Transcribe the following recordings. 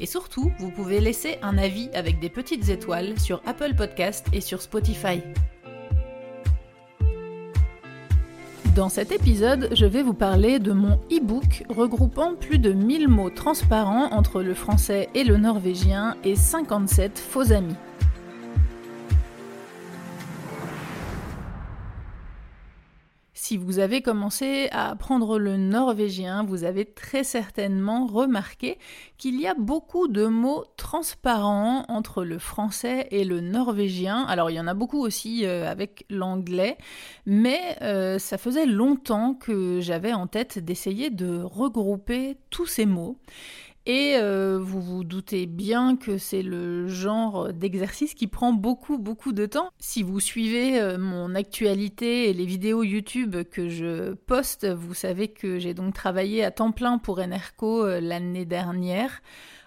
Et surtout, vous pouvez laisser un avis avec des petites étoiles sur Apple Podcast et sur Spotify. Dans cet épisode, je vais vous parler de mon e-book regroupant plus de 1000 mots transparents entre le français et le norvégien et 57 faux amis. Si vous avez commencé à apprendre le norvégien, vous avez très certainement remarqué qu'il y a beaucoup de mots transparents entre le français et le norvégien. Alors il y en a beaucoup aussi euh, avec l'anglais, mais euh, ça faisait longtemps que j'avais en tête d'essayer de regrouper tous ces mots. Et euh, vous vous doutez bien que c'est le genre d'exercice qui prend beaucoup beaucoup de temps. Si vous suivez euh, mon actualité et les vidéos YouTube que je poste, vous savez que j'ai donc travaillé à temps plein pour Enerco euh, l'année dernière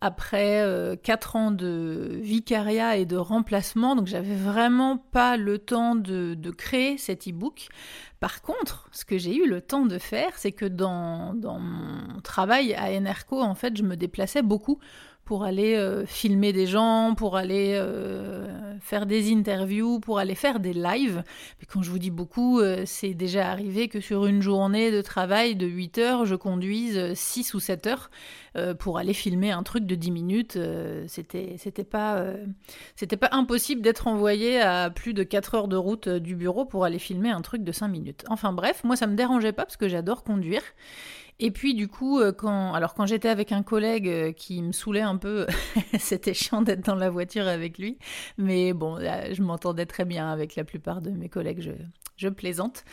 après euh, quatre ans de vicariat et de remplacement, donc j'avais vraiment pas le temps de, créer cet e-book. Par contre, ce que j'ai eu le temps de faire, c'est que dans, dans mon travail à Enerco, en fait, je me déplaçais beaucoup pour aller euh, filmer des gens, pour aller euh, faire des interviews, pour aller faire des lives. Mais quand je vous dis beaucoup, euh, c'est déjà arrivé que sur une journée de travail de 8 heures, je conduise 6 ou 7 heures pour aller filmer un truc de 10 minutes. c'était, c'était pas, c'était pas impossible d'être envoyé à plus de 4 heures de route du bureau pour aller filmer un truc de 5 minutes. Enfin bref, moi ça me dérangeait pas parce que j'adore conduire. Et puis du coup, euh, quand, alors quand j'étais avec un collègue euh, qui me saoulait un peu, c'était chiant d'être dans la voiture avec lui. Mais bon, je m'entendais très bien avec la plupart de mes collègues, je, je plaisante.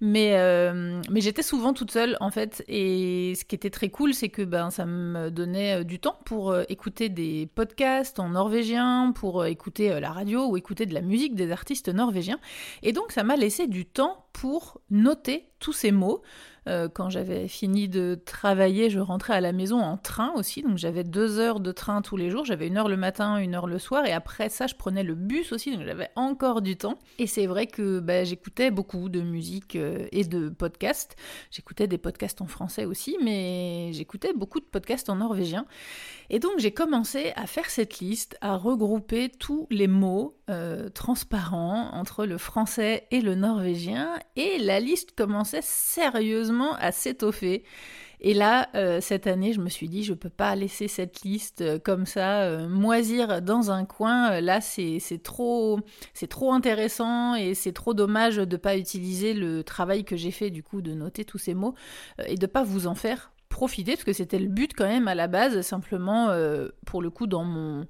Mais, euh, mais j'étais souvent toute seule en fait. Et ce qui était très cool, c'est que ben, ça me donnait du temps pour écouter des podcasts en norvégien, pour écouter la radio ou écouter de la musique des artistes norvégiens. Et donc ça m'a laissé du temps pour noter tous ces mots. Euh, quand j'avais fini de travailler, je rentrais à la maison en train aussi, donc j'avais deux heures de train tous les jours, j'avais une heure le matin, une heure le soir, et après ça, je prenais le bus aussi, donc j'avais encore du temps. Et c'est vrai que bah, j'écoutais beaucoup de musique euh, et de podcasts. J'écoutais des podcasts en français aussi, mais j'écoutais beaucoup de podcasts en norvégien. Et donc j'ai commencé à faire cette liste, à regrouper tous les mots euh, transparents entre le français et le norvégien, et la liste commençait sérieusement à s'étoffer. Et là, euh, cette année, je me suis dit, je peux pas laisser cette liste euh, comme ça moisir dans un coin. Là, c'est trop, trop intéressant et c'est trop dommage de pas utiliser le travail que j'ai fait du coup de noter tous ces mots et de pas vous en faire profiter, parce que c'était le but quand même à la base, simplement pour le coup dans mon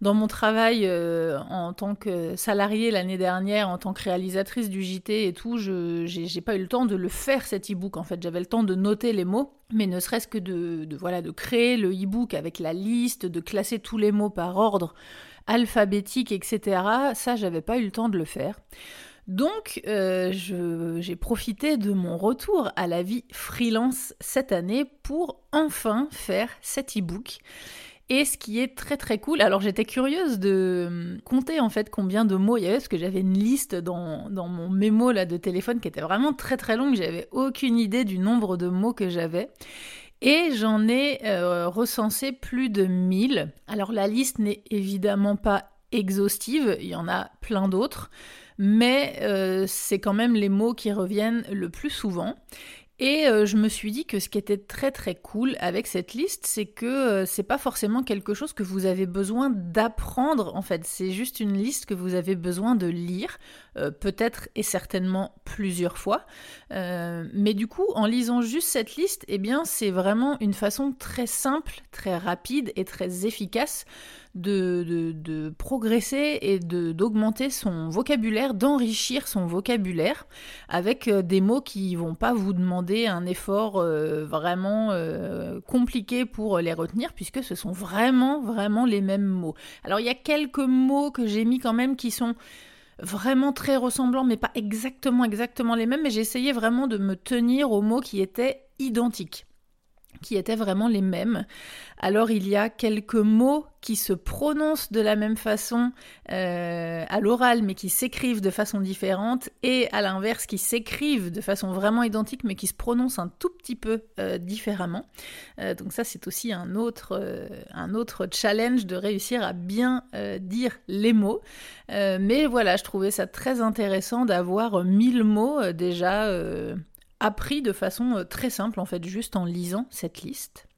dans mon travail euh, en tant que salariée l'année dernière, en tant que réalisatrice du JT et tout, je j'ai pas eu le temps de le faire cet e-book. En fait, j'avais le temps de noter les mots, mais ne serait-ce que de, voilà de créer le e-book avec la liste, de classer tous les mots par ordre alphabétique, etc. Ça, j'avais pas eu le temps de le faire. Donc, euh, j'ai profité de mon retour à la vie freelance cette année pour enfin faire cet e-book. Et ce qui est très très cool, alors j'étais curieuse de hum, compter en fait combien de mots il y avait, parce que j'avais une liste dans, mon mémo là de téléphone qui était vraiment très très longue, j'avais aucune idée du nombre de mots que j'avais. Et j'en ai euh, recensé plus de 1000. Alors la liste n'est évidemment pas exhaustive, il y en a plein d'autres mais euh, c'est quand même les mots qui reviennent le plus souvent. Et euh, je me suis dit que ce qui était très très cool avec cette liste, c'est que euh, c'est pas forcément quelque chose que vous avez besoin d'apprendre en fait, c'est juste une liste que vous avez besoin de lire, peut-être et certainement plusieurs fois. mais du coup, en lisant juste cette liste, eh bien c'est vraiment une façon très simple, très rapide et très efficace de, progresser et d'augmenter son vocabulaire, d'enrichir son vocabulaire avec euh, des mots qui vont pas vous demander un effort euh, vraiment euh, compliqué pour les retenir puisque ce sont vraiment vraiment les mêmes mots. Alors il y a quelques mots que j'ai mis quand même qui sont vraiment très ressemblants, mais pas exactement exactement les mêmes, mais essayé vraiment de me tenir aux mots qui étaient identiques qui étaient vraiment les mêmes. Alors il y a quelques mots qui se prononcent de la même façon euh, à l'oral mais qui s'écrivent de façon différente et à l'inverse qui s'écrivent de façon vraiment identique mais qui se prononcent un tout petit peu euh, différemment. Euh, donc ça c'est aussi un autre, un autre challenge de réussir à bien dire les mots. mais voilà, je trouvais ça très intéressant d'avoir mille mots déjà appris de façon euh, très simple, en fait, juste en lisant cette liste.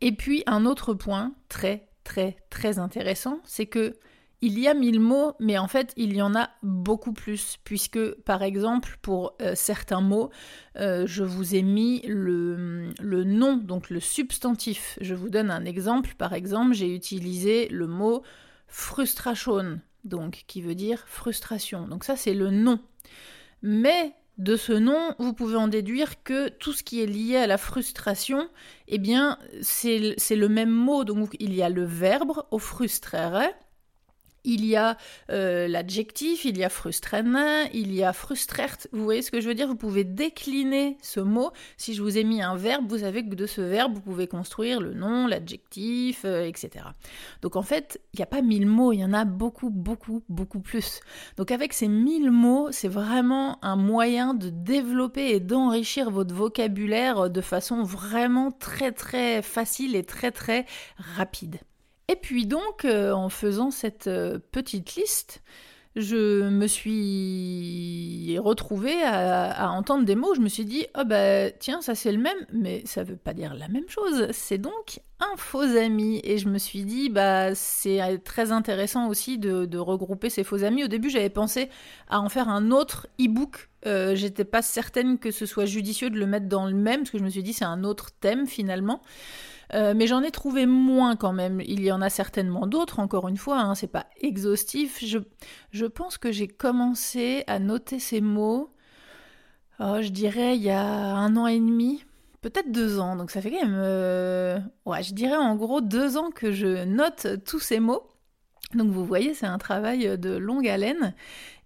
Et puis un autre point très très très intéressant, c'est que il y a mille mots, mais en fait il y en a beaucoup plus, puisque par exemple pour euh, certains mots, euh, je vous ai mis le, le, nom, donc le substantif. Je vous donne un exemple, par exemple j'ai utilisé le mot frustration, donc qui veut dire frustration. Donc ça c'est le nom. Mais de ce nom, vous pouvez en déduire que tout ce qui est lié à la frustration, eh bien, c'est le même mot. Donc, il y a le verbe au frustrere, il y a euh, l'adjectif, il y a frustrana, il y a frustrert. Vous voyez ce que je veux dire? Vous pouvez décliner ce mot. Si je vous ai mis un verbe, vous savez que de ce verbe, vous pouvez construire le nom, l'adjectif, euh, etc. Donc en fait, il n'y a pas mille mots, il y en a beaucoup, beaucoup, beaucoup plus. Donc avec ces mille mots, c'est vraiment un moyen de développer et d'enrichir votre vocabulaire de façon vraiment très, très facile et très, très rapide. Et puis donc, euh, en faisant cette euh, petite liste, je me suis retrouvée à, entendre des mots. Je me suis dit, oh bah tiens, ça c'est le même, mais ça veut pas dire la même chose. C'est donc un faux ami. Et je me suis dit, bah c'est très intéressant aussi de, regrouper ces faux amis. Au début, j'avais pensé à en faire un autre e-book. Euh, j'étais pas certaine que ce soit judicieux de le mettre dans le même, parce que je me suis dit, c'est un autre thème finalement. Euh, mais j'en ai trouvé moins quand même. Il y en a certainement d'autres, encore une fois, hein, c'est pas exhaustif. Je, je pense que j'ai commencé à noter ces mots, oh, je dirais, il y a un an et demi, peut-être deux ans. Donc ça fait quand même, euh, ouais, je dirais en gros deux ans que je note tous ces mots. Donc vous voyez, c'est un travail de longue haleine.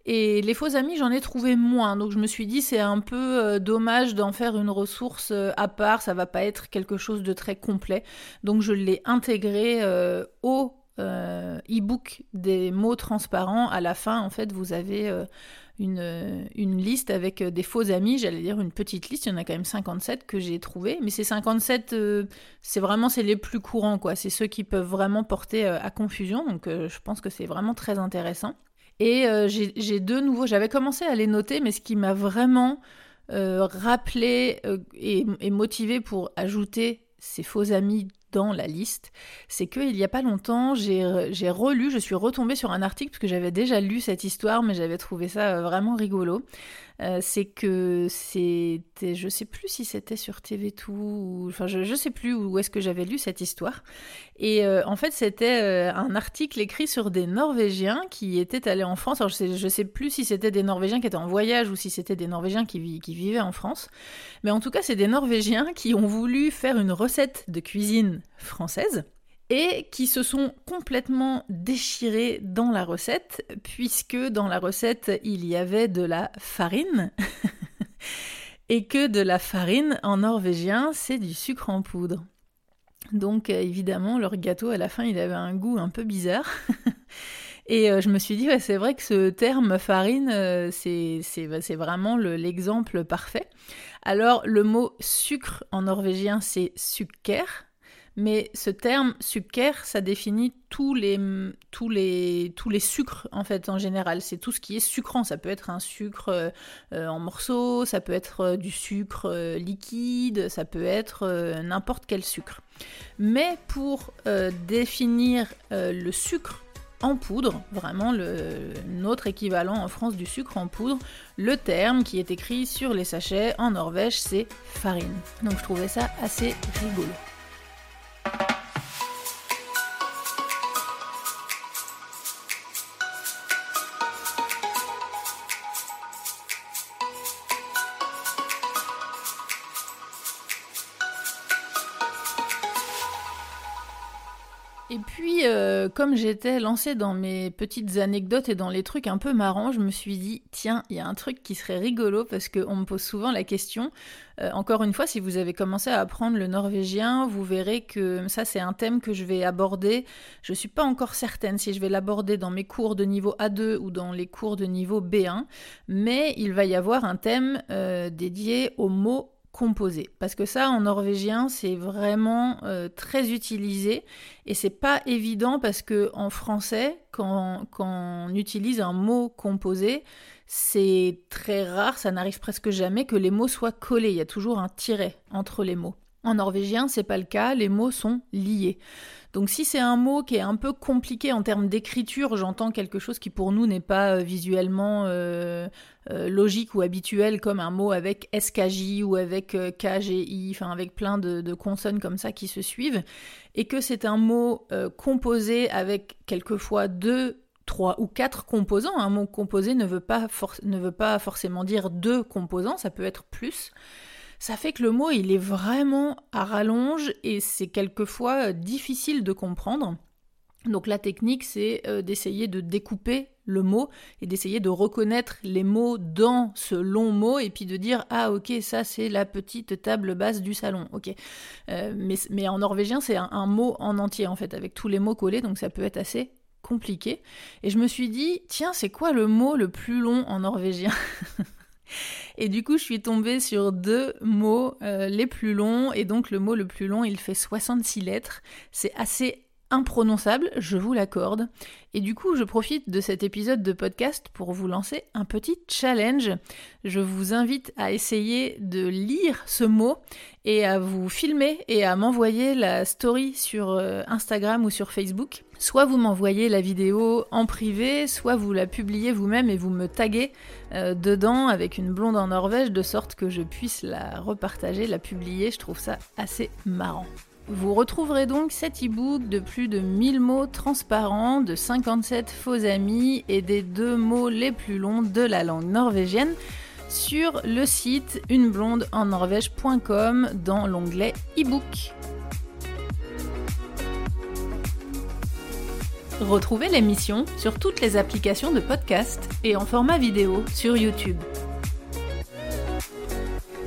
Et les faux amis, j'en ai trouvé moins. Donc je me suis dit, c'est un peu euh, dommage d'en faire une ressource euh, à part. Ça va pas être quelque chose de très complet. Donc je l'ai intégré euh, au e-book des mots transparents. À la fin, en fait, vous avez une, liste avec des faux amis. J'allais dire une petite liste. Il y en a quand même 57 que j'ai trouvé. Mais ces 57, c'est vraiment c'est les plus courants. quoi. C'est ceux qui peuvent vraiment porter à confusion. Donc je pense que c'est vraiment très intéressant. Et euh, j'ai deux nouveaux. J'avais commencé à les noter, mais ce qui m'a vraiment euh, rappelé euh, et, et, motivé pour ajouter ces faux amis dans la liste, c'est qu'il n'y a pas longtemps, j'ai relu, je suis retombée sur un article parce que j'avais déjà lu cette histoire, mais j'avais trouvé ça vraiment rigolo. Euh, c'est que c'était, je sais plus si c'était sur TV2 ou, enfin je, je sais plus où est-ce que j'avais lu cette histoire. Et euh, en fait c'était euh, un article écrit sur des Norvégiens qui étaient allés en France. Alors je sais, je sais plus si c'était des Norvégiens qui étaient en voyage ou si c'était des Norvégiens qui, qui vivaient en France. Mais en tout cas c'est des Norvégiens qui ont voulu faire une recette de cuisine française et qui se sont complètement déchirés dans la recette, puisque dans la recette, il y avait de la farine, et que de la farine, en norvégien, c'est du sucre en poudre. Donc euh, évidemment, leur gâteau, à la fin, il avait un goût un peu bizarre. Et euh, je me suis dit, ouais, c'est vrai que ce terme farine, euh, c'est vraiment l'exemple parfait. Alors, le mot sucre en norvégien, c'est sukker, mais ce terme sucre, ça définit tous les, tous les, tous les sucres en fait en général. C'est tout ce qui est sucrant. Ça peut être un sucre euh, euh, en morceaux, ça peut être euh, du sucre liquide, ça peut être n'importe quel sucre. Mais pour définir le sucre en poudre, vraiment le, notre équivalent en France du sucre en poudre, le terme qui est écrit sur les sachets en Norvège, c'est farine. Donc je trouvais ça assez rigolo. Et puis, euh, comme j'étais lancée dans mes petites anecdotes et dans les trucs un peu marrants, je me suis dit, tiens, il y a un truc qui serait rigolo parce qu'on me pose souvent la question. Euh, encore une fois, si vous avez commencé à apprendre le norvégien, vous verrez que ça, c'est un thème que je vais aborder. Je ne suis pas encore certaine si je vais l'aborder dans mes cours de niveau A2 ou dans les cours de niveau B1, mais il va y avoir un thème euh, dédié aux mots composé. Parce que ça, en norvégien, c'est vraiment euh, très utilisé et c'est pas évident parce que en français, quand, quand on utilise un mot composé, c'est très rare, ça n'arrive presque jamais que les mots soient collés. Il y a toujours un tiret entre les mots. En norvégien, c'est pas le cas, les mots sont liés. Donc si c'est un mot qui est un peu compliqué en termes d'écriture, j'entends quelque chose qui pour nous n'est pas euh, visuellement euh, euh, logique ou habituel comme un mot avec SKJ ou avec KGI, enfin avec plein de, consonnes comme ça qui se suivent, et que c'est un mot composé avec quelquefois deux trois ou quatre composants. Un mot composé ne veut pas, ne veut pas forcément dire deux composants, ça peut être plus ça fait que le mot il est vraiment à rallonge et c'est quelquefois euh, difficile de comprendre. Donc la technique c'est euh, d'essayer de découper le mot et d'essayer de reconnaître les mots dans ce long mot et puis de dire ah ok ça c'est la petite table basse du salon ok. Euh, mais, en norvégien c'est un, un, mot en entier en fait avec tous les mots collés donc ça peut être assez compliqué. Et je me suis dit tiens c'est quoi le mot le plus long en norvégien? Et du coup, je suis tombée sur deux mots euh, les plus longs. Et donc, le mot le plus long, il fait 66 lettres. C'est assez imprononçable, je vous l'accorde. Et du coup, je profite de cet épisode de podcast pour vous lancer un petit challenge. Je vous invite à essayer de lire ce mot et à vous filmer et à m'envoyer la story sur euh, Instagram ou sur Facebook. Soit vous m'envoyez la vidéo en privé, soit vous la publiez vous-même et vous me taguez euh, dedans avec une blonde en Norvège de sorte que je puisse la repartager, la publier. Je trouve ça assez marrant. Vous retrouverez donc cet e-book de plus de 1000 mots transparents, de 57 faux amis et des deux mots les plus longs de la langue norvégienne sur le site uneblondeennorvège.com dans l'onglet e-book. Retrouvez l'émission sur toutes les applications de podcast et en format vidéo sur YouTube.